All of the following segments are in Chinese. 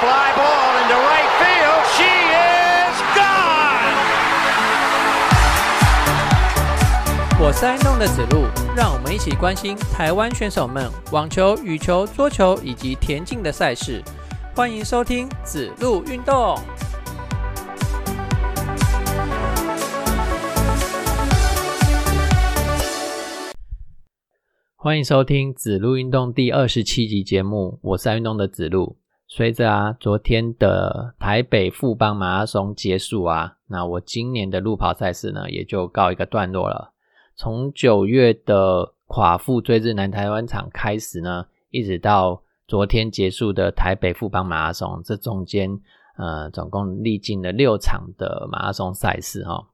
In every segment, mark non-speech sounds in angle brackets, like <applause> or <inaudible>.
fly ball into right field. She is gone. 我是爱弄的子路，让我们一起关心台湾选手们网球、羽球、桌球以及田径的赛事。欢迎收听子路运动。欢迎收听子路运动第二十七集节目，我是爱运动的子路。随着啊昨天的台北富邦马拉松结束啊，那我今年的路跑赛事呢也就告一个段落了。从九月的垮腹追日南台湾场开始呢，一直到昨天结束的台北富邦马拉松，这中间呃总共历经了六场的马拉松赛事哈，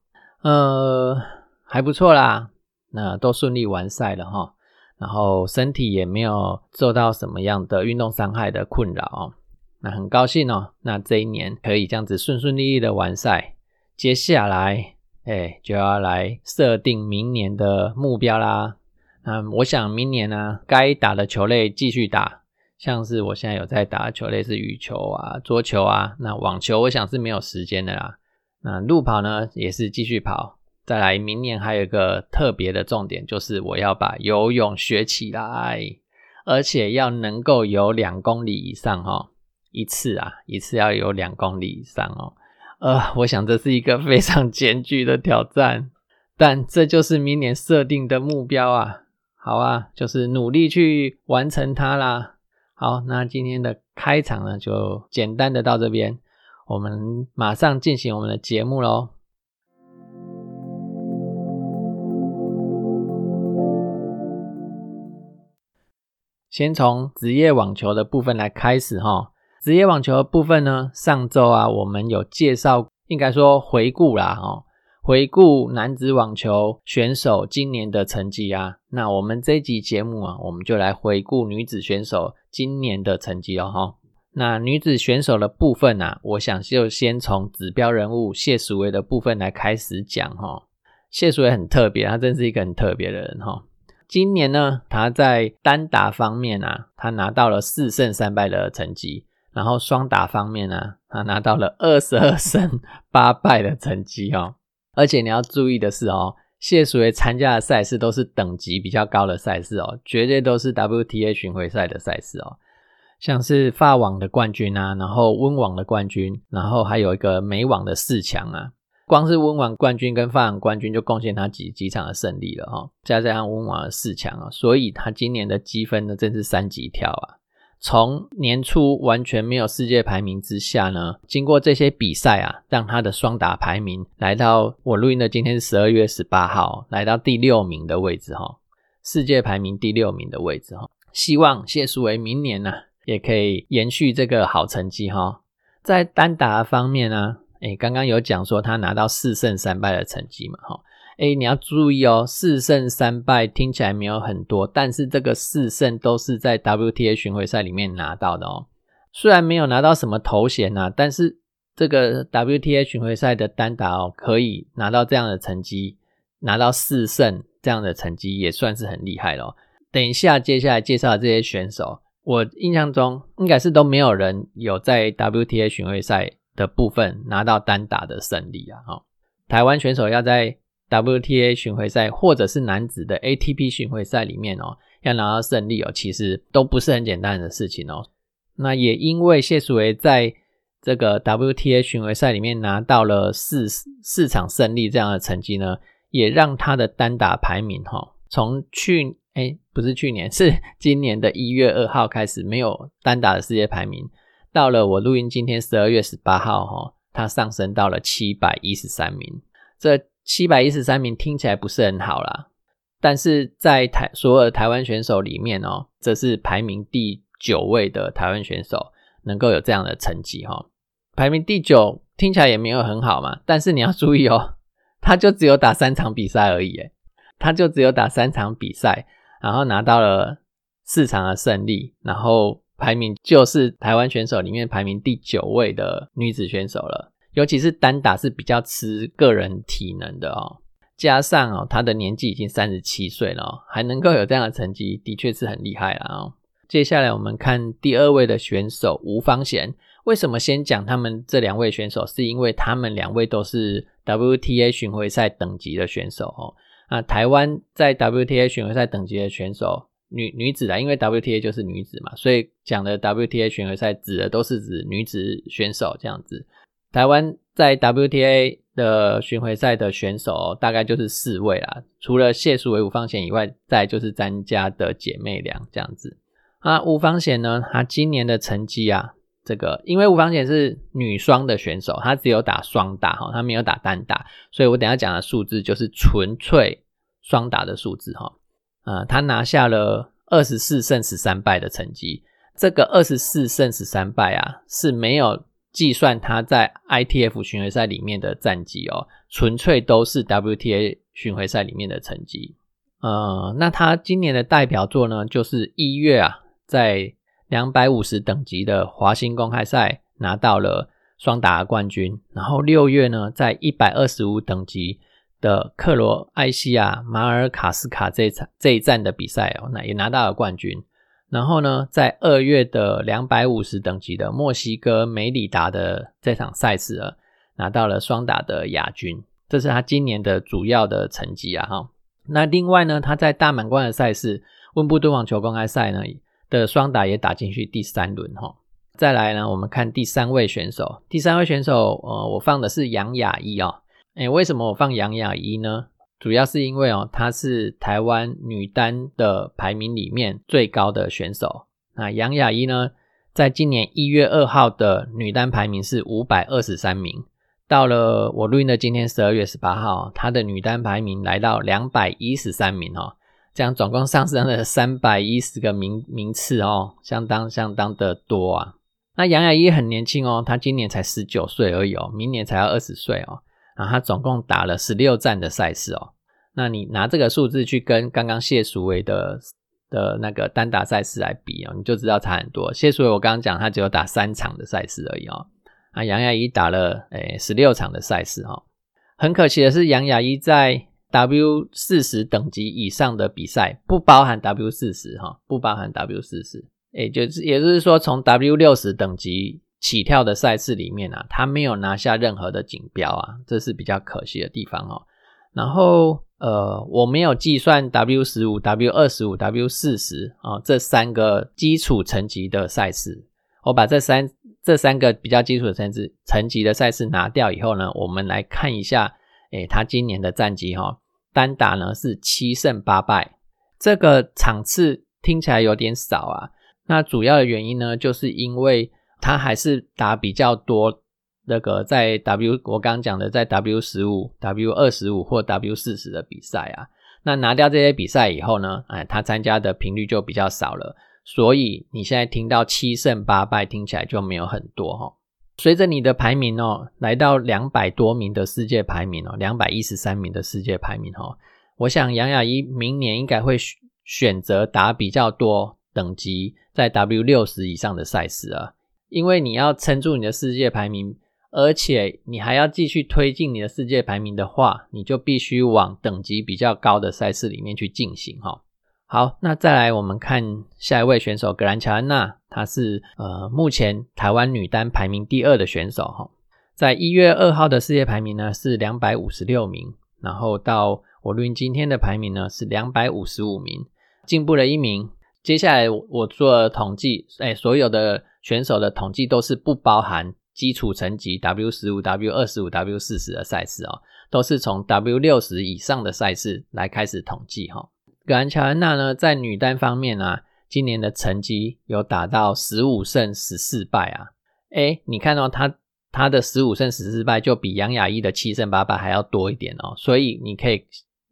呃还不错啦，那都顺利完赛了哈。然后身体也没有受到什么样的运动伤害的困扰哦，那很高兴哦。那这一年可以这样子顺顺利利的完赛，接下来哎就要来设定明年的目标啦。嗯，我想明年呢，该打的球类继续打，像是我现在有在打球类是羽球啊、桌球啊，那网球我想是没有时间的啦。那路跑呢也是继续跑。再来，明年还有一个特别的重点，就是我要把游泳学起来，而且要能够游两公里以上哦，一次啊，一次要有两公里以上哦。呃，我想这是一个非常艰巨的挑战，<laughs> 但这就是明年设定的目标啊。好啊，就是努力去完成它啦。好，那今天的开场呢，就简单的到这边，我们马上进行我们的节目喽。先从职业网球的部分来开始哈。职业网球的部分呢，上周啊，我们有介绍，应该说回顾啦哈，回顾男子网球选手今年的成绩啊。那我们这集节目啊，我们就来回顾女子选手今年的成绩哦哈。那女子选手的部分啊，我想就先从指标人物谢淑薇的部分来开始讲哈。谢淑薇很特别，她真是一个很特别的人哈。今年呢，她在单打方面啊，她拿到了四胜三败的成绩，然后双打方面呢，他拿到了二十二 <laughs> 胜八败的成绩哦。而且你要注意的是哦，谢淑薇参加的赛事都是等级比较高的赛事哦，绝对都是 WTA 巡回赛的赛事哦，像是法网的冠军啊，然后温网的冠军，然后还有一个美网的四强啊。光是温网冠军跟法网冠军就贡献他几几场的胜利了哈，加上温网的四强啊，所以他今年的积分呢真是三级跳啊！从年初完全没有世界排名之下呢，经过这些比赛啊，让他的双打排名来到我录音的今天是十二月十八号，来到第六名的位置哈，世界排名第六名的位置哈。希望谢淑薇明年呢也可以延续这个好成绩哈，在单打方面呢。哎，刚刚有讲说他拿到四胜三败的成绩嘛？哈，哎，你要注意哦，四胜三败听起来没有很多，但是这个四胜都是在 WTA 巡回赛里面拿到的哦。虽然没有拿到什么头衔呐，但是这个 WTA 巡回赛的单打哦，可以拿到这样的成绩，拿到四胜这样的成绩也算是很厉害了。等一下，接下来介绍的这些选手，我印象中应该是都没有人有在 WTA 巡回赛。的部分拿到单打的胜利啊！哈，台湾选手要在 WTA 巡回赛或者是男子的 ATP 巡回赛里面哦，要拿到胜利哦，其实都不是很简单的事情哦。那也因为谢淑薇在这个 WTA 巡回赛里面拿到了四四场胜利这样的成绩呢，也让他的单打排名哈，从去哎不是去年是今年的一月二号开始没有单打的世界排名。到了我录音今天十二月十八号哈，它上升到了七百一十三名。这七百一十三名听起来不是很好啦，但是在台所有的台湾选手里面哦，这是排名第九位的台湾选手能够有这样的成绩哈。排名第九听起来也没有很好嘛，但是你要注意哦，他就只有打三场比赛而已，诶他就只有打三场比赛，然后拿到了四场的胜利，然后。排名就是台湾选手里面排名第九位的女子选手了，尤其是单打是比较吃个人体能的哦。加上哦，他的年纪已经三十七岁了，还能够有这样的成绩，的确是很厉害了哦。接下来我们看第二位的选手吴芳贤，为什么先讲他们这两位选手？是因为他们两位都是 WTA 巡回赛等级的选手哦。啊，台湾在 WTA 巡回赛等级的选手，女女子啊，因为 WTA 就是女子嘛，所以讲的 WTA 巡回赛指的都是指女子选手这样子。台湾在 WTA 的巡回赛的选手大概就是四位啦，除了谢淑薇、吴方贤以外，再就是詹家的姐妹俩这样子。啊，吴方贤呢，她今年的成绩啊。这个，因为吴芳贤是女双的选手，她只有打双打哈，她没有打单打，所以我等下讲的数字就是纯粹双打的数字哈。呃，她拿下了二十四胜十三败的成绩，这个二十四胜十三败啊是没有计算他在 ITF 巡回赛里面的战绩哦，纯粹都是 WTA 巡回赛里面的成绩。呃，那他今年的代表作呢，就是一月啊，在两百五十等级的华兴公开赛拿到了双打冠军，然后六月呢，在一百二十五等级的克罗埃西亚马尔卡斯卡这场这一站的比赛哦，那也拿到了冠军。然后呢，在二月的两百五十等级的墨西哥梅里达的这场赛事啊，拿到了双打的亚军，这是他今年的主要的成绩啊哈。那另外呢，他在大满贯的赛事温布顿网球公开赛呢。的双打也打进去第三轮哈，再来呢，我们看第三位选手。第三位选手，呃，我放的是杨雅一哦。哎，为什么我放杨雅一呢？主要是因为哦，她是台湾女单的排名里面最高的选手。那杨雅一呢，在今年一月二号的女单排名是五百二十三名，到了我录音的今天十二月十八号，她的女单排名来到两百一十三名哦。这样总共上升了三百一十个名名次哦，相当相当的多啊。那杨雅一很年轻哦，她今年才十九岁而已哦，明年才要二十岁哦。然后她总共打了十六站的赛事哦。那你拿这个数字去跟刚刚谢淑薇的的那个单打赛事来比哦，你就知道差很多。谢淑薇我刚刚讲她只有打三场的赛事而已哦，啊杨雅一打了诶十六场的赛事哦。很可惜的是杨雅一在 W 四十等级以上的比赛不包含 W 四十哈，不包含 W 四十，也就是也就是说，从 W 六十等级起跳的赛事里面啊，他没有拿下任何的锦标啊，这是比较可惜的地方哦。然后呃，我没有计算 W 十五、W 二十五、W 四十啊这三个基础层级的赛事，我把这三这三个比较基础的层次层级的赛事拿掉以后呢，我们来看一下。诶，他今年的战绩哈，单打呢是七胜八败，这个场次听起来有点少啊。那主要的原因呢，就是因为他还是打比较多那个在 W 我刚刚讲的在 W 十五、W 二十五或 W 四十的比赛啊。那拿掉这些比赛以后呢，哎，他参加的频率就比较少了。所以你现在听到七胜八败，听起来就没有很多哈。随着你的排名哦，来到两百多名的世界排名哦，两百一十三名的世界排名哦，我想杨雅一明年应该会选择打比较多等级在 W 六十以上的赛事啊，因为你要撑住你的世界排名，而且你还要继续推进你的世界排名的话，你就必须往等级比较高的赛事里面去进行哈。好，那再来我们看下一位选手格兰乔安娜，她是呃目前台湾女单排名第二的选手哈，在一月二号的世界排名呢是两百五十六名，然后到我录音今天的排名呢是两百五十五名，进步了一名。接下来我做统计，哎，所有的选手的统计都是不包含基础层级 W 十五、W 二十五、W 四十的赛事哦，都是从 W 六十以上的赛事来开始统计哈。格兰乔安娜呢，在女单方面啊，今年的成绩有打到十五胜十四败啊。哎，你看到她她的十五胜十四败，就比杨雅一的七胜八败还要多一点哦。所以你可以，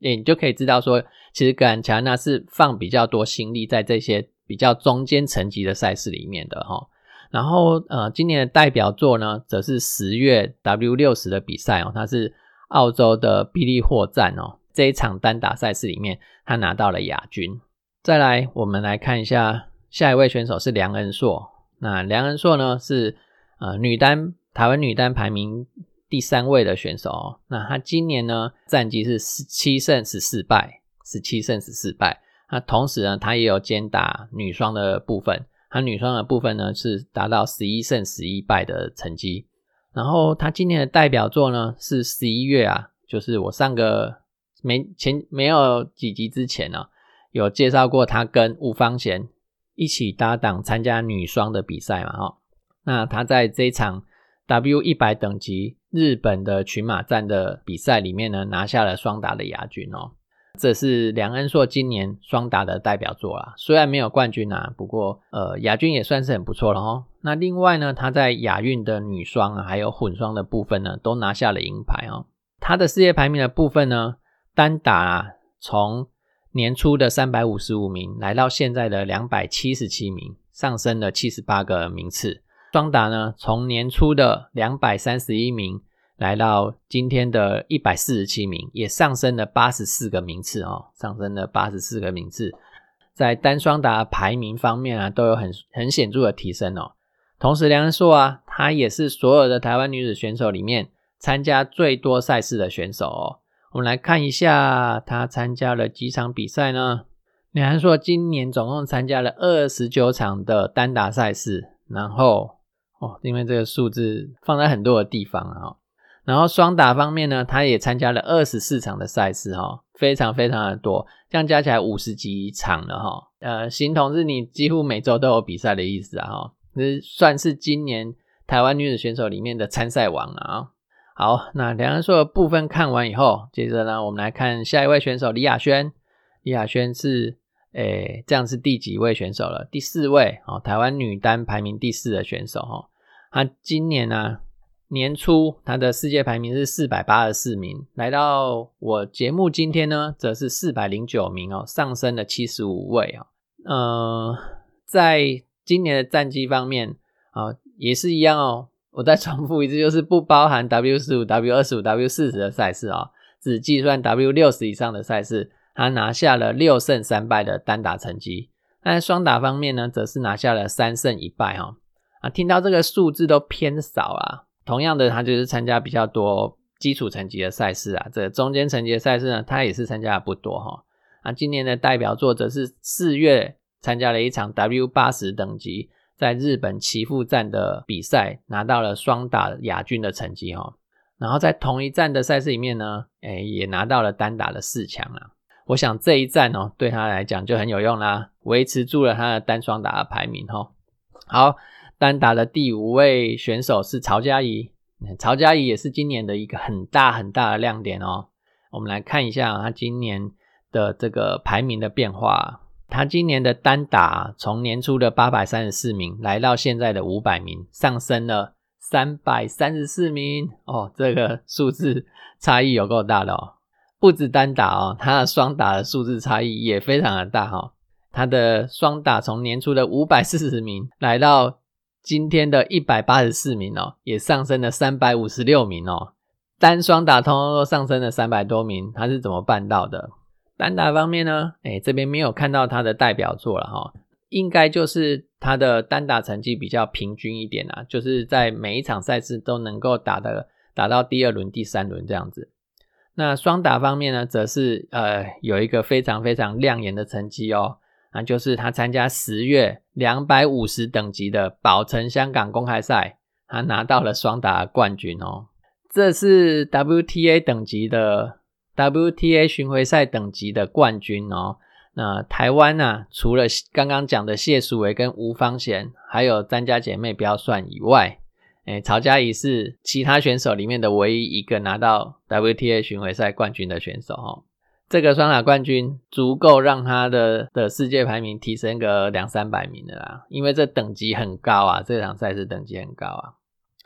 哎，你就可以知道说，其实格兰乔安娜是放比较多心力在这些比较中间层级的赛事里面的哈。然后呃，今年的代表作呢，则是十月 W 六十的比赛哦，它是澳洲的比利霍站哦。这一场单打赛事里面，他拿到了亚军。再来，我们来看一下下一位选手是梁恩硕。那梁恩硕呢，是呃女单台湾女单排名第三位的选手哦。那他今年呢战绩是十七胜十四败，十七胜十四败。那同时呢，他也有兼打女双的部分。他女双的部分呢是达到十一胜十一败的成绩。然后他今年的代表作呢是十一月啊，就是我上个没前没有几集之前呢，有介绍过他跟吴芳贤一起搭档参加女双的比赛嘛，哈。那他在这场 W 一百等级日本的群马站的比赛里面呢，拿下了双打的亚军哦。这是梁恩硕今年双打的代表作啦，虽然没有冠军啊，不过呃亚军也算是很不错了哦。那另外呢，他在亚运的女双啊，还有混双的部分呢，都拿下了银牌哦。他的世界排名的部分呢，单打，从年初的三百五十五名来到现在的两百七十七名，上升了七十八个名次。双打呢，从年初的两百三十一名。来到今天的一百四十七名，也上升了八十四个名次哦，上升了八十四个名次，在单双打排名方面啊，都有很很显著的提升哦。同时，梁恩硕啊，她也是所有的台湾女子选手里面参加最多赛事的选手哦。我们来看一下，她参加了几场比赛呢？梁恩硕今年总共参加了二十九场的单打赛事，然后哦，因为这个数字放在很多的地方啊。然后双打方面呢，他也参加了二十四场的赛事哈，非常非常的多，这样加起来五十几场了哈。呃，形同是你几乎每周都有比赛的意思啊哈，这算是今年台湾女子选手里面的参赛王了啊。好，那两人说的部分看完以后，接着呢，我们来看下一位选手李亚轩。李亚轩是诶，这样是第几位选手了？第四位哦，台湾女单排名第四的选手哈。他今年呢？年初他的世界排名是四百八十四名，来到我节目今天呢，则是四百零九名哦，上升了七十五位哦。呃，在今年的战绩方面啊，也是一样哦。我再重复一次，就是不包含 W 十五、W 二十五、W 四十的赛事哦，只计算 W 六十以上的赛事，他拿下了六胜三败的单打成绩。那双打方面呢，则是拿下了三胜一败哈。啊，听到这个数字都偏少啊。同样的，他就是参加比较多基础层级的赛事啊，这中间层级的赛事呢，他也是参加的不多哈。啊，今年的代表作者是四月参加了一场 W 八十等级在日本岐阜站的比赛，拿到了双打亚军的成绩哈。然后在同一站的赛事里面呢，哎，也拿到了单打的四强啊。我想这一站哦，对他来讲就很有用啦，维持住了他的单双打的排名哈。好。单打的第五位选手是曹佳怡，曹佳怡也是今年的一个很大很大的亮点哦。我们来看一下他今年的这个排名的变化。他今年的单打从年初的八百三十四名来到现在的五百名，上升了三百三十四名哦。这个数字差异有够大的哦。不止单打哦，他的双打的数字差异也非常的大哈。他的双打从年初的五百四十名来到今天的一百八十四名哦，也上升了三百五十六名哦。单双打通通都上升了三百多名，他是怎么办到的？单打方面呢？哎，这边没有看到他的代表作了哈，应该就是他的单打成绩比较平均一点啊，就是在每一场赛事都能够打的打到第二轮、第三轮这样子。那双打方面呢，则是呃有一个非常非常亮眼的成绩哦。那就是他参加十月两百五十等级的宝城香港公开赛，他拿到了双打冠军哦。这是 WTA 等级的 WTA 巡回赛等级的冠军哦。那台湾呢，除了刚刚讲的谢淑薇跟吴芳贤，还有詹家姐妹不要算以外，哎，曹佳怡是其他选手里面的唯一一个拿到 WTA 巡回赛冠军的选手哦。这个双打冠军足够让他的的世界排名提升个两三百名的啦，因为这等级很高啊，这场赛事等级很高啊。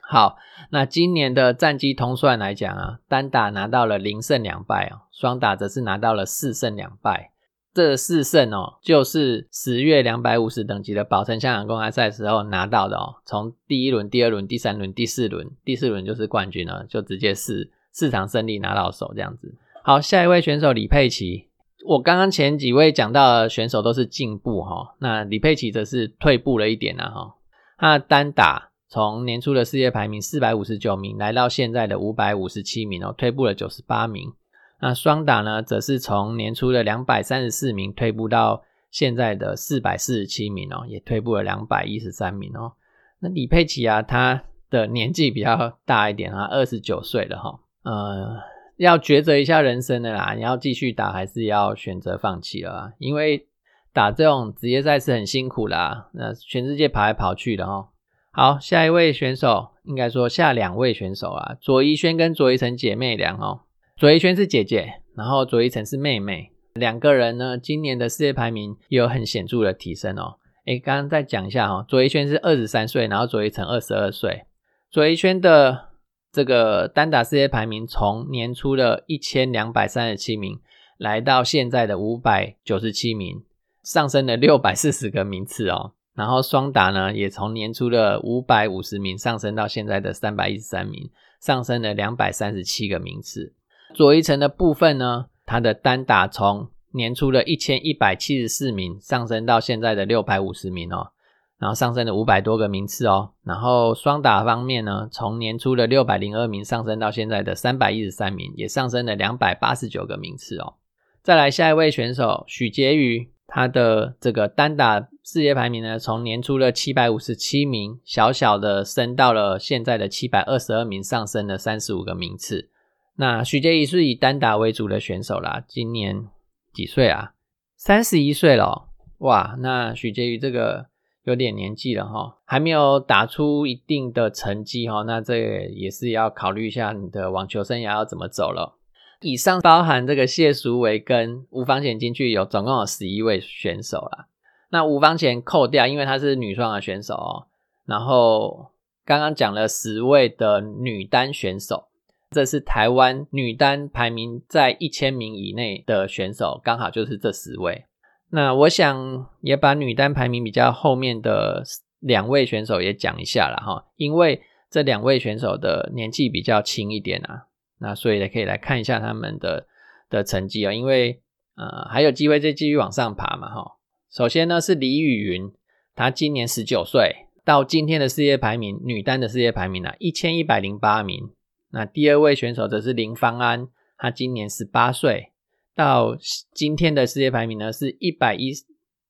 好，那今年的战绩通算来讲啊，单打拿到了零胜两败哦，双打则是拿到了四胜两败。这四胜哦，就是十月两百五十等级的宝城香港公开赛时候拿到的哦。从第一轮、第二轮、第三轮、第四轮，第四轮就是冠军了，就直接四四场胜利拿到手这样子。好，下一位选手李佩琦。我刚刚前几位讲到的选手都是进步哈，那李佩琦则是退步了一点呐哈。他单打从年初的世界排名四百五十九名，来到现在的五百五十七名哦，退步了九十八名。那双打呢，则是从年初的两百三十四名退步到现在的四百四十七名哦，也退步了两百一十三名哦。那李佩琦啊，他的年纪比较大一点啊，二十九岁了哈，呃，要抉择一下人生的啦，你要继续打还是要选择放弃了？因为打这种职业赛是很辛苦啦，那全世界跑来跑去的哈。好，下一位选手，应该说下两位选手啊，左一轩跟左一成姐妹俩哦。左一轩是姐姐，然后左一成是妹妹。两个人呢，今年的世界排名有很显著的提升哦。诶，刚刚再讲一下哈，左一轩是二十三岁，然后左一成二十二岁。左一轩的这个单打世界排名从年初的一千两百三十七名，来到现在的五百九十七名，上升了六百四十个名次哦。然后双打呢，也从年初的五百五十名上升到现在的三百一十三名，上升了两百三十七个名次。左一层的部分呢，它的单打从年初的一千一百七十四名上升到现在的六百五十名哦，然后上升了五百多个名次哦。然后双打方面呢，从年初的六百零二名上升到现在的三百一十三名，也上升了两百八十九个名次哦。再来下一位选手许婕妤，他的这个单打世界排名呢，从年初的七百五十七名，小小的升到了现在的七百二十二名，上升了三十五个名次。那许婕妤是以单打为主的选手啦，今年几岁啊？三十一岁了，哇！那许婕妤这个有点年纪了哈，还没有打出一定的成绩哈，那这也是要考虑一下你的网球生涯要怎么走了。以上包含这个谢淑薇跟吴芳贤进去有总共有十一位选手啦。那吴芳贤扣掉，因为她是女双的选手哦。然后刚刚讲了十位的女单选手。这是台湾女单排名在一千名以内的选手，刚好就是这十位。那我想也把女单排名比较后面的两位选手也讲一下了哈，因为这两位选手的年纪比较轻一点啊，那所以呢可以来看一下他们的的成绩啊，因为呃还有机会再继续往上爬嘛哈。首先呢是李雨云，她今年十九岁，到今天的世界排名女单的世界排名呢一千一百零八名。那第二位选手则是林芳安，她今年十八岁，到今天的世界排名呢是一百一，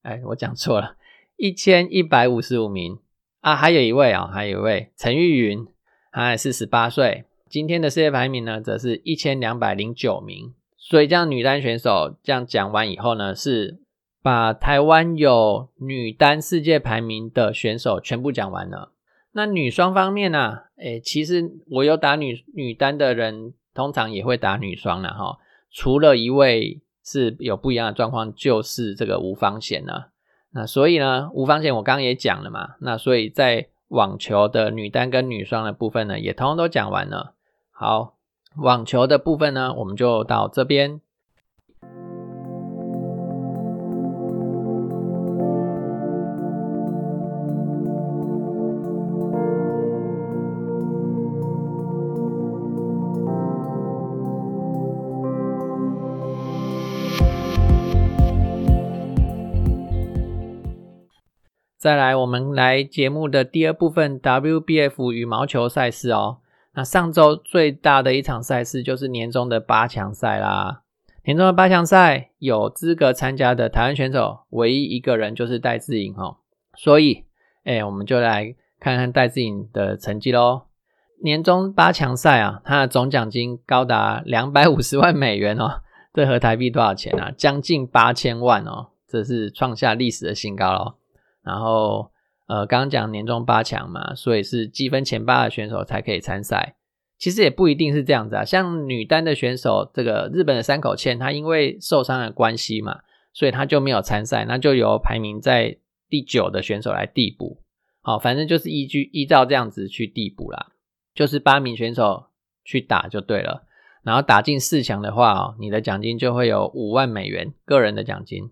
哎，我讲错了，一千一百五十五名啊。还有一位啊，还有一位陈玉云，他也是十八岁，今天的世界排名呢则是一千两百零九名。所以这样女单选手这样讲完以后呢，是把台湾有女单世界排名的选手全部讲完了。那女双方面呢？诶，其实我有打女女单的人，通常也会打女双了哈。除了一位是有不一样的状况，就是这个无方贤呢。那所以呢，无方贤我刚刚也讲了嘛。那所以在网球的女单跟女双的部分呢，也通通都讲完了。好，网球的部分呢，我们就到这边。再来，我们来节目的第二部分，WBF 羽毛球赛事哦。那上周最大的一场赛事就是年终的八强赛啦。年终的八强赛有资格参加的台湾选手，唯一一个人就是戴志颖哦。所以，哎，我们就来看看戴志颖的成绩喽。年终八强赛啊，他的总奖金高达两百五十万美元哦。这合台币多少钱啊？将近八千万哦，这是创下历史的新高喽。然后，呃，刚刚讲年终八强嘛，所以是积分前八的选手才可以参赛。其实也不一定是这样子啊，像女单的选手，这个日本的山口茜，她因为受伤的关系嘛，所以她就没有参赛，那就由排名在第九的选手来递补。好，反正就是依据依照这样子去递补啦，就是八名选手去打就对了。然后打进四强的话哦，你的奖金就会有五万美元个人的奖金。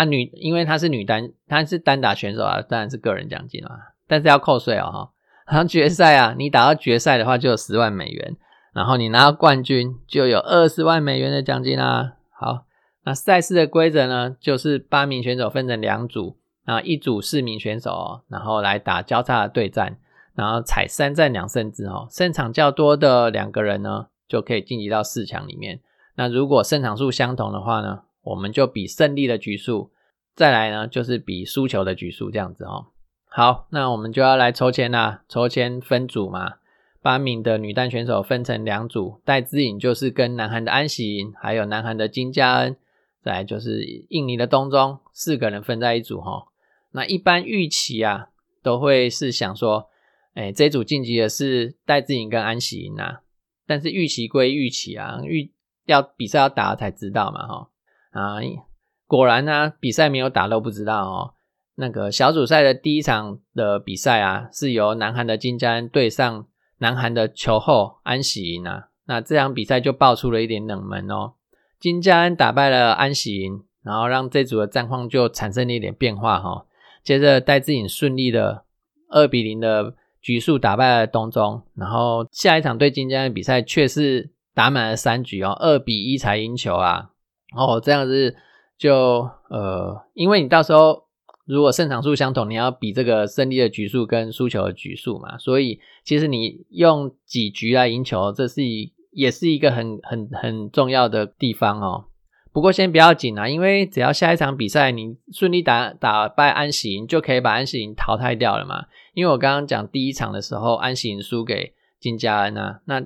啊，女，因为她是女单，她是单打选手啊，当然是个人奖金啊，但是要扣税哦哈。然后决赛啊，你打到决赛的话就有十万美元，然后你拿到冠军就有二十万美元的奖金啦。好，那赛事的规则呢，就是八名选手分成两组，啊，一组四名选手，然后来打交叉的对战，然后踩三战两胜制哦，胜场较多的两个人呢，就可以晋级到四强里面。那如果胜场数相同的话呢？我们就比胜利的局数再来呢就是比输球的局数这样子哦。好，那我们就要来抽签啦，抽签分组嘛。八名的女单选手分成两组，戴资颖就是跟南韩的安喜莹，还有南韩的金佳恩，再来就是印尼的东中，四个人分在一组哈。那一般预期啊，都会是想说，哎，这组晋级的是戴资颖跟安喜莹啊。但是预期归预期啊，预要比赛要打才知道嘛哈。啊，果然呢，比赛没有打都不知道哦。那个小组赛的第一场的比赛啊，是由南韩的金佳恩对上。南韩的球后安喜莹啊，那这场比赛就爆出了一点冷门哦。金佳恩打败了安喜莹，然后让这组的战况就产生了一点变化哈。接着戴志颖顺利的二比零的局数打败了东中，然后下一场对金佳恩比赛却是打满了三局哦，二比一才赢球啊。哦，这样子就呃，因为你到时候。如果胜场数相同，你要比这个胜利的局数跟输球的局数嘛，所以其实你用几局来赢球，这是一也是一个很很很重要的地方哦。不过先不要紧啊，因为只要下一场比赛你顺利打打败安喜，就可以把安喜淘汰掉了嘛。因为我刚刚讲第一场的时候，安喜输给金佳恩啊，那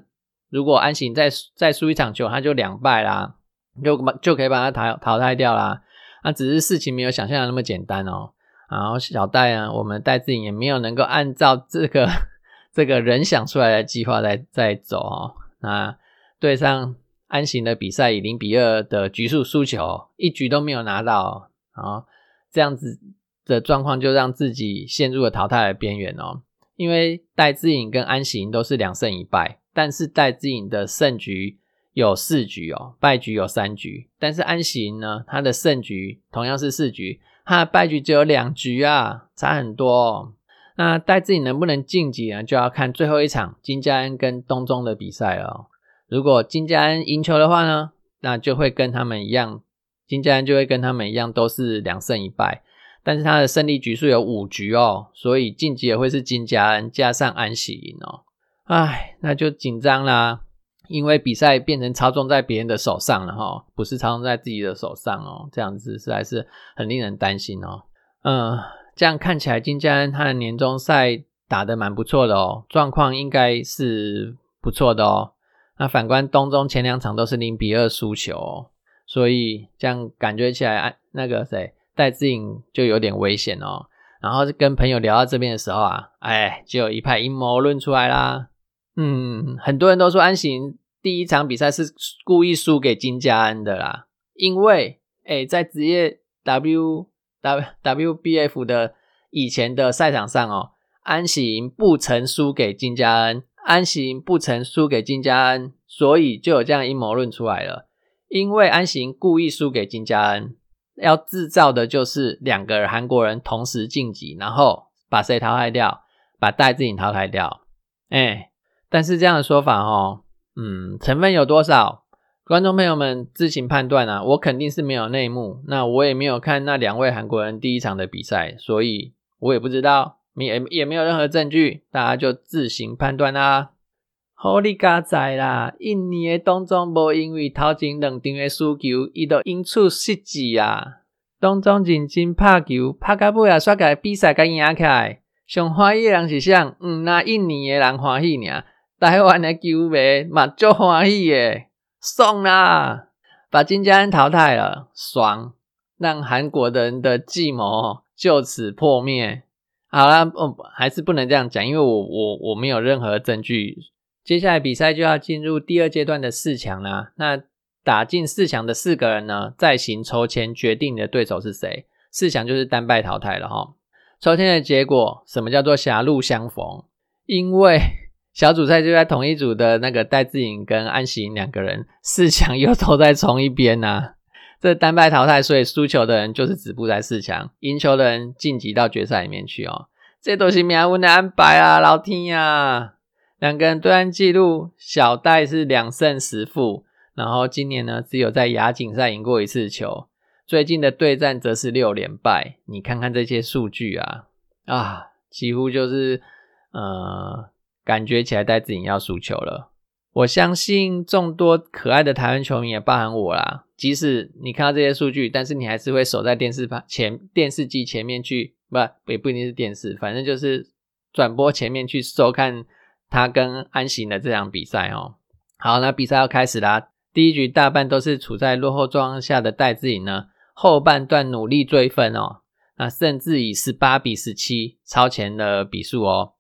如果安喜再再输一场球，他就两败啦，就把就可以把他淘淘汰掉啦。那只是事情没有想象的那么简单哦。然后小戴啊，我们戴志颖也没有能够按照这个 <laughs> 这个人想出来的计划在在走哦。那对上安行的比赛以零比二的局数输球，一局都没有拿到，然后这样子的状况就让自己陷入了淘汰的边缘哦。因为戴志颖跟安行都是两胜一败，但是戴志颖的胜局。有四局哦，败局有三局，但是安行呢，他的胜局同样是四局，他的败局只有两局啊，差很多。那戴自己能不能晋级呢，就要看最后一场金佳恩跟东中的比赛了。如果金佳恩赢球的话呢，那就会跟他们一样，金佳恩就会跟他们一样都是两胜一败，但是他的胜利局数有五局哦，所以晋级也会是金佳恩加上安喜哦。唉，那就紧张啦。因为比赛变成操纵在别人的手上了哈，不是操纵在自己的手上哦，这样子实在是很令人担心哦。嗯，这样看起来金佳恩他的年终赛打得蛮不错的哦，状况应该是不错的哦。那反观东中前两场都是零比二输球，所以这样感觉起来，那个谁戴志颖就有点危险哦。然后跟朋友聊到这边的时候啊，哎，就有一派阴谋论出来啦。嗯，很多人都说安行第一场比赛是故意输给金佳恩的啦，因为哎，在职业 W W W B F 的以前的赛场上哦，安行不曾输给金佳恩，安行不曾输给金佳恩，所以就有这样阴谋论出来了。因为安行故意输给金佳恩，要制造的就是两个韩国人同时晋级，然后把谁淘汰掉，把戴志颖淘汰掉，哎。但是这样的说法哦，嗯，成分有多少？观众朋友们自行判断啊。我肯定是没有内幕，那我也没有看那两位韩国人第一场的比赛，所以我也不知道，也也没有任何证据，大家就自行判断啦。好你加在啦，印尼的东中无因为头前两场的输球，伊都因此失志啊。东中认真拍球，拍到尾啊，煞个比赛甲赢起来。上欢喜的人是谁？嗯，那印尼的人欢喜呢？台湾的球迷嘛，就欢喜耶，送啦，把金家恩淘汰了，爽，让韩国人的计谋就此破灭。好了，哦，还是不能这样讲，因为我我我没有任何证据。接下来比赛就要进入第二阶段的四强啦。那打进四强的四个人呢，再行抽签决定你的对手是谁。四强就是单败淘汰了哈。抽签的结果，什么叫做狭路相逢？因为小组赛就在同一组的那个戴志颖跟安喜颖两个人，四强 <laughs> 又都在同一边呐。这单败淘汰，所以输球的人就是止步在四强，赢球的人晋级到决赛里面去哦。这都是命运的安排啊，老天呀！两个人对战记录，小戴是两胜十负，然后今年呢只有在亚锦赛赢过一次球，最近的对战则是六连败。你看看这些数据啊，啊，几乎就是呃。感觉起来戴子颖要输球了，我相信众多可爱的台湾球迷也包含我啦，即使你看到这些数据，但是你还是会守在电视旁前电视机前面去，不也不一定是电视，反正就是转播前面去收看他跟安行的这场比赛哦。好，那比赛要开始啦。第一局大半都是处在落后状况下的戴志颖呢，后半段努力追分哦，那甚至以十八比十七超前的比数哦。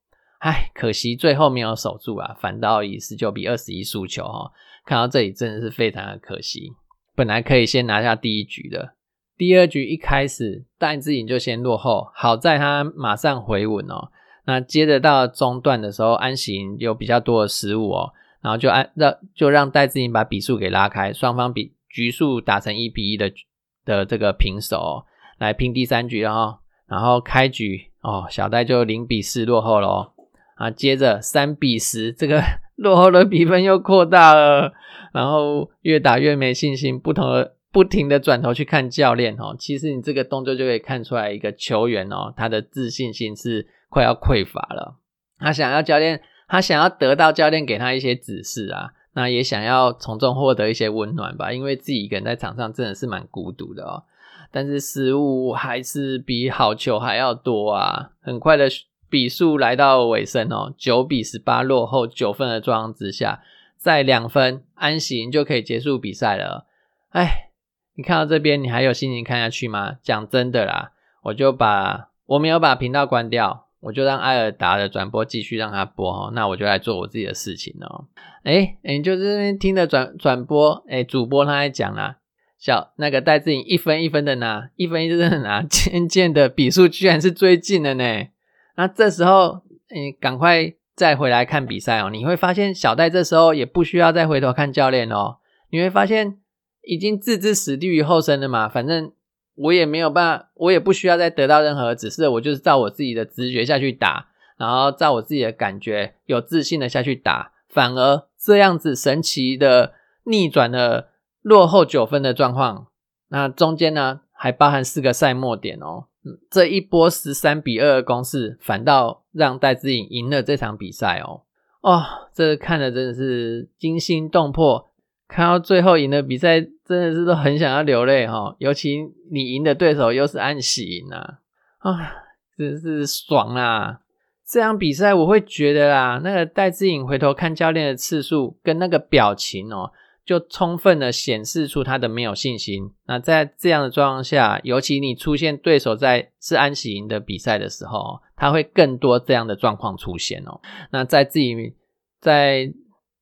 唉，可惜最后没有守住啊，反倒以十九比二十一输球哦。看到这里真的是非常的可惜，本来可以先拿下第一局的。第二局一开始戴志颖就先落后，好在他马上回稳哦。那接着到中段的时候，安行有比较多的失误哦。然后就按让就让戴志颖把比数给拉开，双方比局数打成一比一的的这个平手来拼第三局了哦。然后开局哦，小戴就零比四落后了啊，接着三比十，这个 <laughs> 落后的比分又扩大了。然后越打越没信心，不同的不停的转头去看教练哦。其实你这个动作就可以看出来一个球员哦，他的自信心是快要匮乏了，他想要教练。他想要得到教练给他一些指示啊，那也想要从中获得一些温暖吧，因为自己一个人在场上真的是蛮孤独的哦。但是失误还是比好球还要多啊！很快的比数来到尾声哦，九比十八落后九分的状况之下，在两分安行就可以结束比赛了。哎，你看到这边，你还有心情看下去吗？讲真的啦，我就把我没有把频道关掉。我就让艾尔达的转播继续让他播哦，那我就来做我自己的事情哦。哎你，就这边听的转转播，哎，主播他在讲啦，小那个戴志颖一分一分的拿，一分一分的拿，渐渐的比数居然是追近的呢。那这时候，你赶快再回来看比赛哦，你会发现小戴这时候也不需要再回头看教练哦，你会发现已经置之死地于后生了嘛，反正。我也没有办法，我也不需要再得到任何指示，我就是照我自己的直觉下去打，然后照我自己的感觉，有自信的下去打，反而这样子神奇的逆转了落后九分的状况。那中间呢，还包含四个赛末点哦。这一波十三比二的攻势，反倒让戴志颖赢了这场比赛哦。哦，这看的真的是惊心动魄。看到最后赢的比赛，真的是都很想要流泪哈。尤其你赢的对手又是安喜赢啊，啊，真是爽啊！这场比赛我会觉得啦，那个戴志颖回头看教练的次数跟那个表情哦，就充分的显示出他的没有信心。那在这样的状况下，尤其你出现对手在是安喜赢的比赛的时候，他会更多这样的状况出现哦。那在自己在。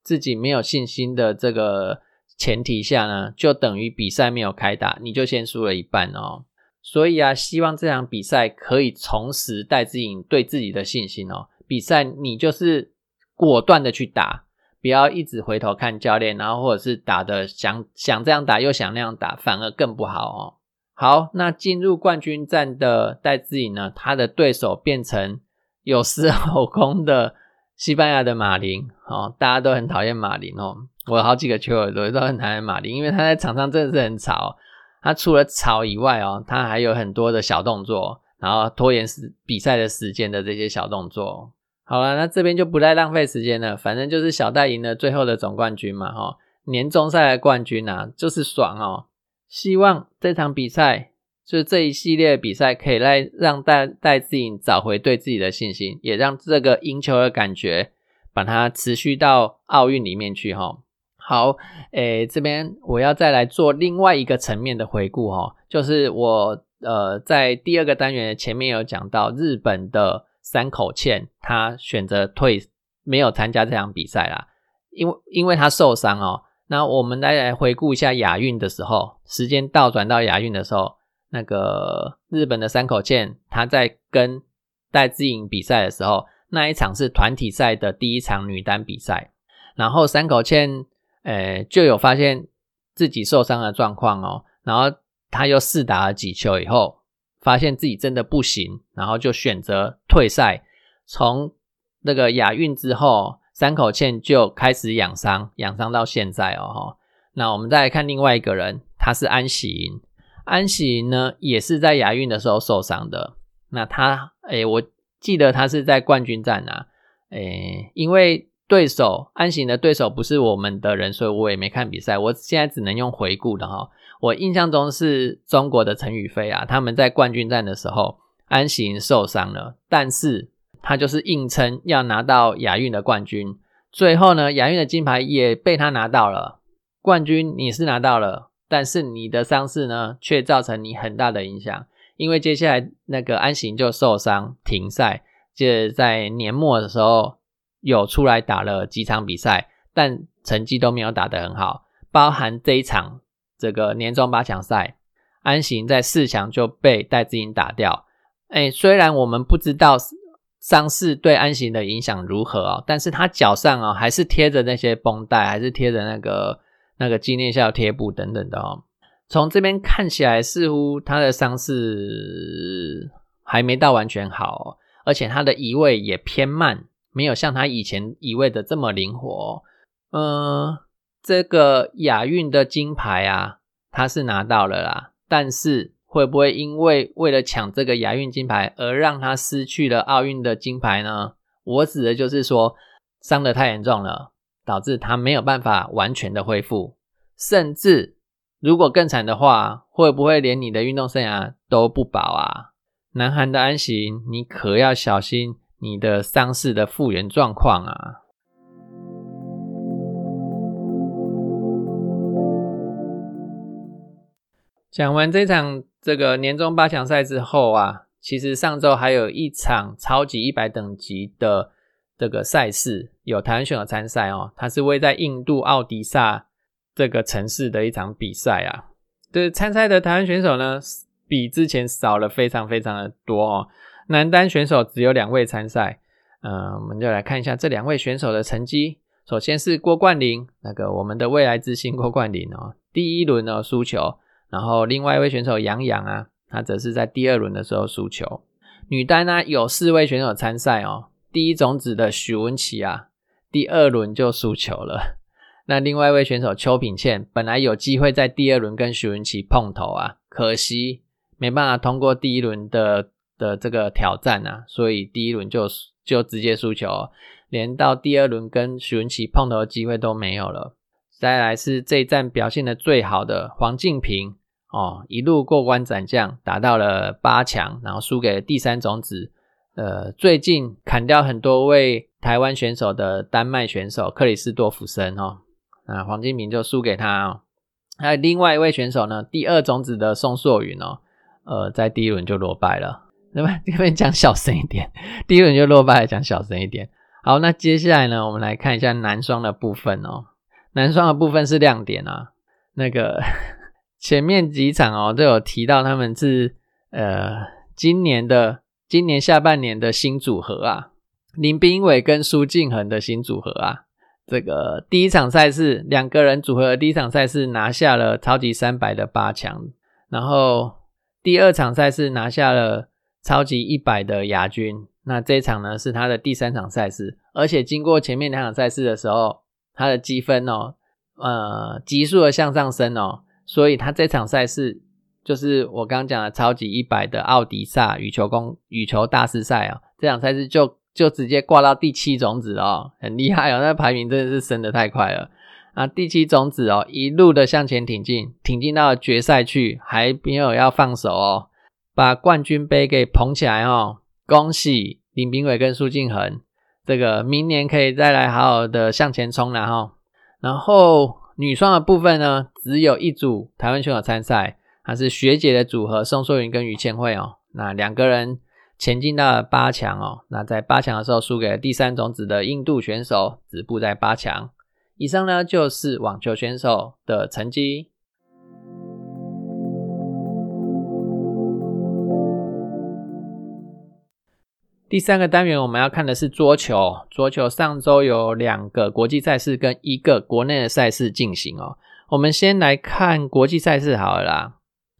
自己没有信心的这个前提下呢，就等于比赛没有开打，你就先输了一半哦。所以啊，希望这场比赛可以重拾戴志颖对自己的信心哦。比赛你就是果断的去打，不要一直回头看教练，然后或者是打的想想这样打又想那样打，反而更不好哦。好，那进入冠军战的戴志颖呢，他的对手变成有恃后空的。西班牙的马林哦，大家都很讨厌马林哦。我好几个球友都很讨厌马林，因为他在场上真的是很吵。他除了吵以外哦，他还有很多的小动作，然后拖延时比赛的时间的这些小动作。好了，那这边就不再浪费时间了，反正就是小戴赢了最后的总冠军嘛，哈，年终赛的冠军啊，就是爽哦。希望这场比赛。就是这一系列比赛可以来让戴戴志颖找回对自己的信心，也让这个赢球的感觉把它持续到奥运里面去哈。好，诶，这边我要再来做另外一个层面的回顾哈，就是我呃在第二个单元前面有讲到日本的山口茜，他选择退没有参加这场比赛啦，因为因为他受伤哦。那我们来来回顾一下亚运的时候，时间倒转到亚运的时候。那个日本的山口茜，她在跟戴资颖比赛的时候，那一场是团体赛的第一场女单比赛，然后山口茜，呃，就有发现自己受伤的状况哦，然后她又试打了几球以后，发现自己真的不行，然后就选择退赛。从那个亚运之后，山口茜就开始养伤，养伤到现在哦。那我们再来看另外一个人，他是安喜莹。安喜莹呢，也是在亚运的时候受伤的。那他，诶，我记得他是在冠军战啊，诶，因为对手安喜莹的对手不是我们的人，所以我也没看比赛。我现在只能用回顾的哈。我印象中是中国的陈宇飞啊，他们在冠军战的时候，安行受伤了，但是他就是硬撑要拿到亚运的冠军。最后呢，亚运的金牌也被他拿到了，冠军你是拿到了，但是你的伤势呢，却造成你很大的影响，因为接下来那个安行就受伤停赛，接着在年末的时候有出来打了几场比赛，但成绩都没有打得很好，包含这一场这个年终八强赛，安行在四强就被戴志颖打掉。哎，虽然我们不知道。伤势对安行的影响如何啊？但是他脚上啊还是贴着那些绷带，还是贴着那个那个纪念效贴布等等的哦。从这边看起来，似乎他的伤势还没到完全好，而且他的移位也偏慢，没有像他以前移位的这么灵活。嗯，这个亚运的金牌啊，他是拿到了啦，但是。会不会因为为了抢这个亚运金牌而让他失去了奥运的金牌呢？我指的就是说伤得太严重了，导致他没有办法完全的恢复，甚至如果更惨的话，会不会连你的运动生涯都不保啊？南韩的安行，你可要小心你的伤势的复原状况啊！讲完这场。这个年终八强赛之后啊，其实上周还有一场超级一百等级的这个赛事，有台湾选手参赛哦。它是位在印度奥迪萨这个城市的一场比赛啊。这参赛的台湾选手呢，比之前少了非常非常的多哦。男单选手只有两位参赛，嗯，我们就来看一下这两位选手的成绩。首先是郭冠霖，那个我们的未来之星郭冠霖哦，第一轮呢输球。然后另外一位选手杨洋啊，他则是在第二轮的时候输球。女单呢有四位选手参赛哦，第一种子的许文琪啊，第二轮就输球了。<laughs> 那另外一位选手邱品倩本来有机会在第二轮跟许文琪碰头啊，可惜没办法通过第一轮的的这个挑战啊，所以第一轮就就直接输球，连到第二轮跟许文琪碰头的机会都没有了。再来是这一站表现的最好的黄静平。哦，一路过关斩将，打到了八强，然后输给了第三种子。呃，最近砍掉很多位台湾选手的丹麦选手克里斯多夫森哦，啊，黄金平就输给他哦。还有另外一位选手呢，第二种子的宋硕云哦，呃，在第一轮就落败了。<laughs> 那么这边讲小声一点，第一轮就落败，讲小声一点。好，那接下来呢，我们来看一下男双的部分哦。男双的部分是亮点啊，那个。前面几场哦都有提到他们是呃今年的今年下半年的新组合啊，林斌伟跟苏敬恒的新组合啊。这个第一场赛事两个人组合的第一场赛事拿下了超级三百的八强，然后第二场赛事拿下了超级一百的亚军。那这一场呢是他的第三场赛事，而且经过前面两场赛事的时候，他的积分哦呃急速的向上升哦。所以他这场赛事就是我刚刚讲的超级一百的奥迪萨羽球公羽球大师赛啊，这场赛事就就直接挂到第七种子哦，很厉害哦，那排名真的是升的太快了啊！第七种子哦，一路的向前挺进，挺进到决赛去，还没有要放手哦，把冠军杯给捧起来哦！恭喜林炳伟跟苏敬恒，这个明年可以再来好好的向前冲了哈，然后。女双的部分呢，只有一组台湾选手参赛，还是学姐的组合宋硕云跟于千惠哦。那两个人前进到了八强哦。那在八强的时候输给了第三种子的印度选手，止步在八强。以上呢就是网球选手的成绩。第三个单元我们要看的是桌球。桌球上周有两个国际赛事跟一个国内的赛事进行哦。我们先来看国际赛事好了啦，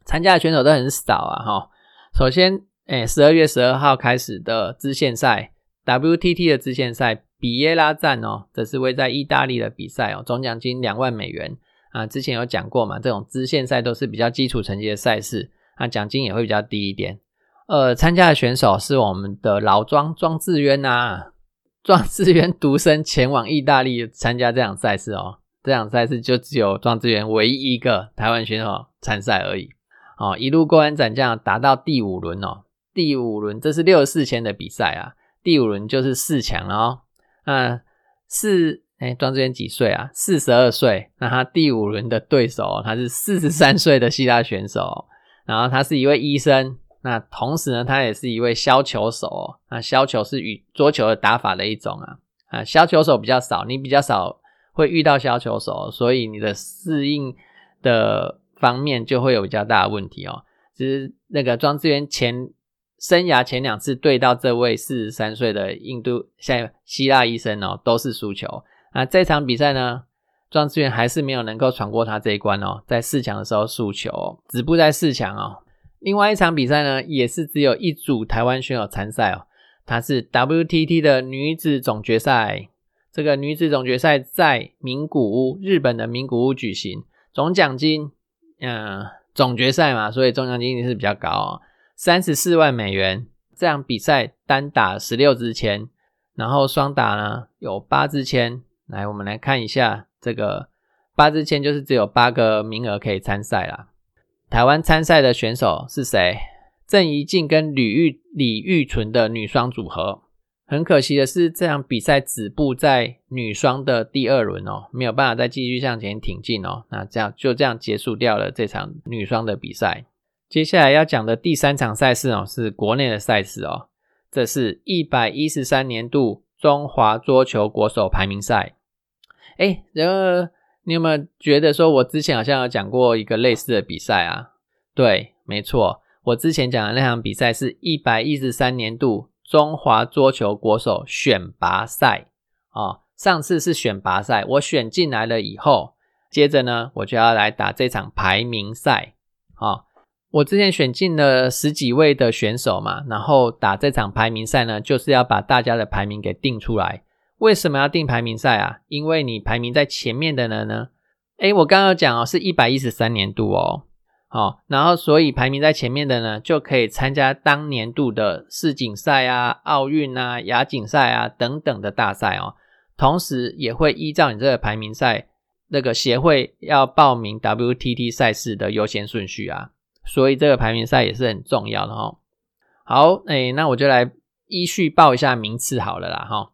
参加的选手都很少啊哈。首先，哎，十二月十二号开始的支线赛，WTT 的支线赛比耶拉站哦，这是位在意大利的比赛哦，总奖金两万美元啊。之前有讲过嘛，这种支线赛都是比较基础层级的赛事，那奖金也会比较低一点。呃，参加的选手是我们的老庄庄志渊呐，<laughs> 庄志渊独身前往意大利参加这场赛事哦。这场赛事就只有庄智渊唯一一个台湾选手参赛而已。哦，一路过关斩将，打到第五轮哦。第五轮这是六十四千的比赛啊，第五轮就是四强了哦。那四哎，庄智渊几岁啊？四十二岁。那他第五轮的对手，他是四十三岁的希腊选手，然后他是一位医生。那同时呢，他也是一位削球手。那削球是与桌球的打法的一种啊。啊，削球手比较少，你比较少会遇到削球手，所以你的适应的方面就会有比较大的问题哦。其实那个庄智渊前生涯前两次对到这位四十三岁的印度像希腊医生哦，都是输球。那这场比赛呢，庄智渊还是没有能够闯过他这一关哦，在四强的时候输球，止步在四强哦。另外一场比赛呢，也是只有一组台湾选手参赛哦。它是 WTT 的女子总决赛。这个女子总决赛在名古屋，日本的名古屋举行。总奖金，嗯，总决赛嘛，所以总奖金一定是比较高哦，三十四万美元。这场比赛单打十六支签，然后双打呢有八支签。来，我们来看一下这个八支签，就是只有八个名额可以参赛啦。台湾参赛的选手是谁？郑怡静跟李玉李玉纯的女双组合。很可惜的是，这场比赛止步在女双的第二轮哦，没有办法再继续向前挺进哦。那这样就这样结束掉了这场女双的比赛。接下来要讲的第三场赛事哦，是国内的赛事哦。这是一百一十三年度中华桌球国手排名赛。哎，然后。你有没有觉得说，我之前好像有讲过一个类似的比赛啊？对，没错，我之前讲的那场比赛是一百一十三年度中华桌球国手选拔赛啊。上次是选拔赛，我选进来了以后，接着呢，我就要来打这场排名赛啊。我之前选进了十几位的选手嘛，然后打这场排名赛呢，就是要把大家的排名给定出来。为什么要定排名赛啊？因为你排名在前面的人呢，诶，我刚刚讲哦，是一百一十三年度哦，好，然后所以排名在前面的呢，就可以参加当年度的世锦赛啊、奥运啊、亚锦赛啊等等的大赛哦。同时也会依照你这个排名赛那个协会要报名 WTT 赛事的优先顺序啊，所以这个排名赛也是很重要的哦。好，诶，那我就来依序报一下名次好了啦，哈。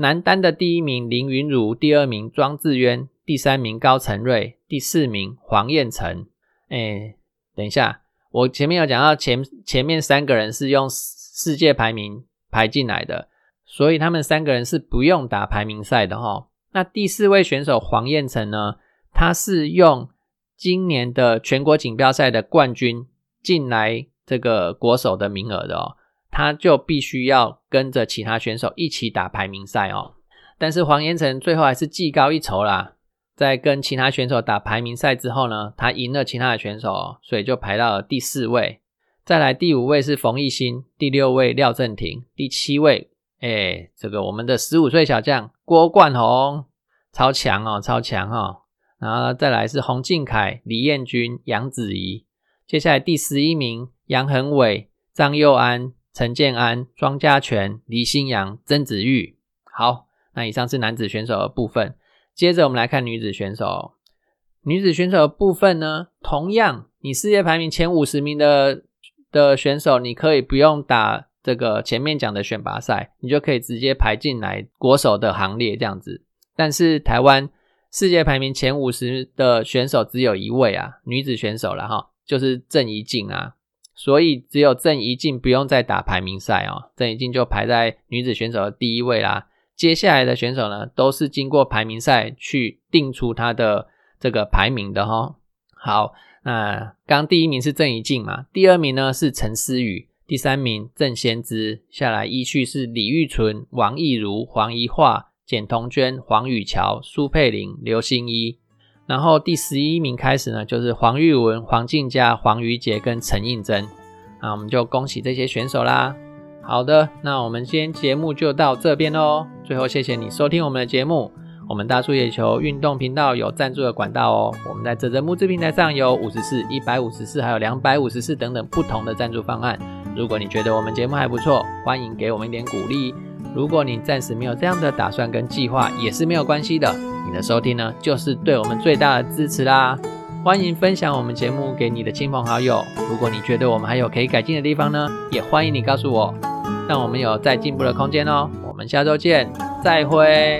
男单的第一名林云儒，第二名庄智渊，第三名高承瑞，第四名黄彦成。哎，等一下，我前面有讲到前前面三个人是用世界排名排进来的，所以他们三个人是不用打排名赛的哈。那第四位选手黄彦成呢，他是用今年的全国锦标赛的冠军进来这个国手的名额的哦。他就必须要跟着其他选手一起打排名赛哦。但是黄彦成最后还是技高一筹啦，在跟其他选手打排名赛之后呢，他赢了其他的选手，所以就排到了第四位。再来第五位是冯艺兴，第六位廖正廷，第七位，哎，这个我们的十五岁小将郭冠宏，超强哦，超强哦。然后再来是洪敬凯、李彦君、杨子怡。接下来第十一名杨恒伟、张佑安。陈建安、庄家全、李新阳、曾子玉。好，那以上是男子选手的部分。接着我们来看女子选手。女子选手的部分呢，同样，你世界排名前五十名的的选手，你可以不用打这个前面讲的选拔赛，你就可以直接排进来国手的行列这样子。但是台湾世界排名前五十的选手只有一位啊，女子选手了哈，就是郑怡静啊。所以只有郑怡静不用再打排名赛哦，郑怡静就排在女子选手的第一位啦。接下来的选手呢，都是经过排名赛去定出他的这个排名的哈。好，那刚第一名是郑怡静嘛，第二名呢是陈思雨，第三名郑先知，下来依序是李玉纯、王艺如、黄怡桦、简彤娟、黄雨乔、苏佩玲、刘欣怡。然后第十一名开始呢，就是黄玉文、黄静佳、黄瑜杰跟陈应真。那我们就恭喜这些选手啦。好的，那我们今天节目就到这边喽。最后，谢谢你收听我们的节目。我们大树野球运动频道有赞助的管道哦。我们在泽泽募资平台上有五十四、一百五十四，还有两百五十四等等不同的赞助方案。如果你觉得我们节目还不错，欢迎给我们一点鼓励。如果你暂时没有这样的打算跟计划，也是没有关系的。你的收听呢，就是对我们最大的支持啦。欢迎分享我们节目给你的亲朋好友。如果你觉得我们还有可以改进的地方呢，也欢迎你告诉我，让我们有再进步的空间哦。我们下周见，再会。